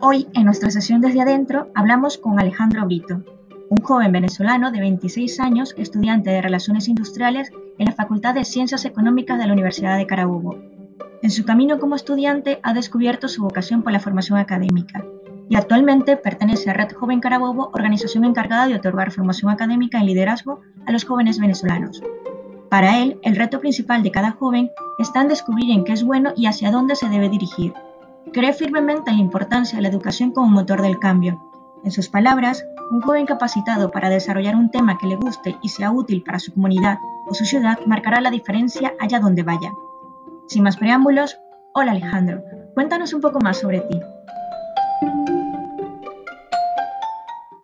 Hoy, en nuestra sesión desde adentro, hablamos con Alejandro Brito, un joven venezolano de 26 años, estudiante de Relaciones Industriales en la Facultad de Ciencias Económicas de la Universidad de Carabobo. En su camino como estudiante ha descubierto su vocación por la formación académica y actualmente pertenece a Red Joven Carabobo, organización encargada de otorgar formación académica en liderazgo a los jóvenes venezolanos. Para él, el reto principal de cada joven está en descubrir en qué es bueno y hacia dónde se debe dirigir. Cree firmemente en la importancia de la educación como motor del cambio. En sus palabras, un joven capacitado para desarrollar un tema que le guste y sea útil para su comunidad o su ciudad marcará la diferencia allá donde vaya. Sin más preámbulos, hola Alejandro, cuéntanos un poco más sobre ti.